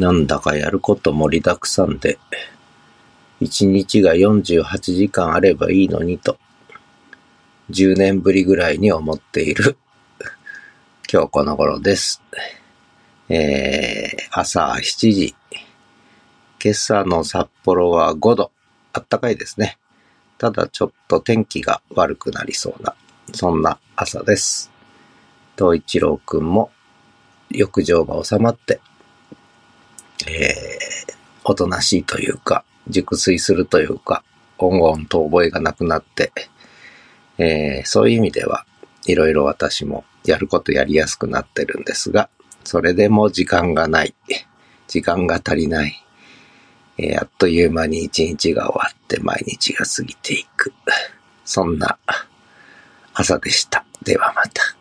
なんだかやること盛りだくさんで、一日が48時間あればいいのにと、10年ぶりぐらいに思っている、今日この頃です。えー、朝7時。今朝の札幌は5度。あったかいですね。ただちょっと天気が悪くなりそうな、そんな朝です。東一郎くんも浴場が収まって、えー、おとなしいというか、熟睡するというか、音々と覚えがなくなって、えー、そういう意味では、いろいろ私もやることやりやすくなってるんですが、それでも時間がない。時間が足りない。えー、あっという間に一日が終わって毎日が過ぎていく。そんな朝でした。ではまた。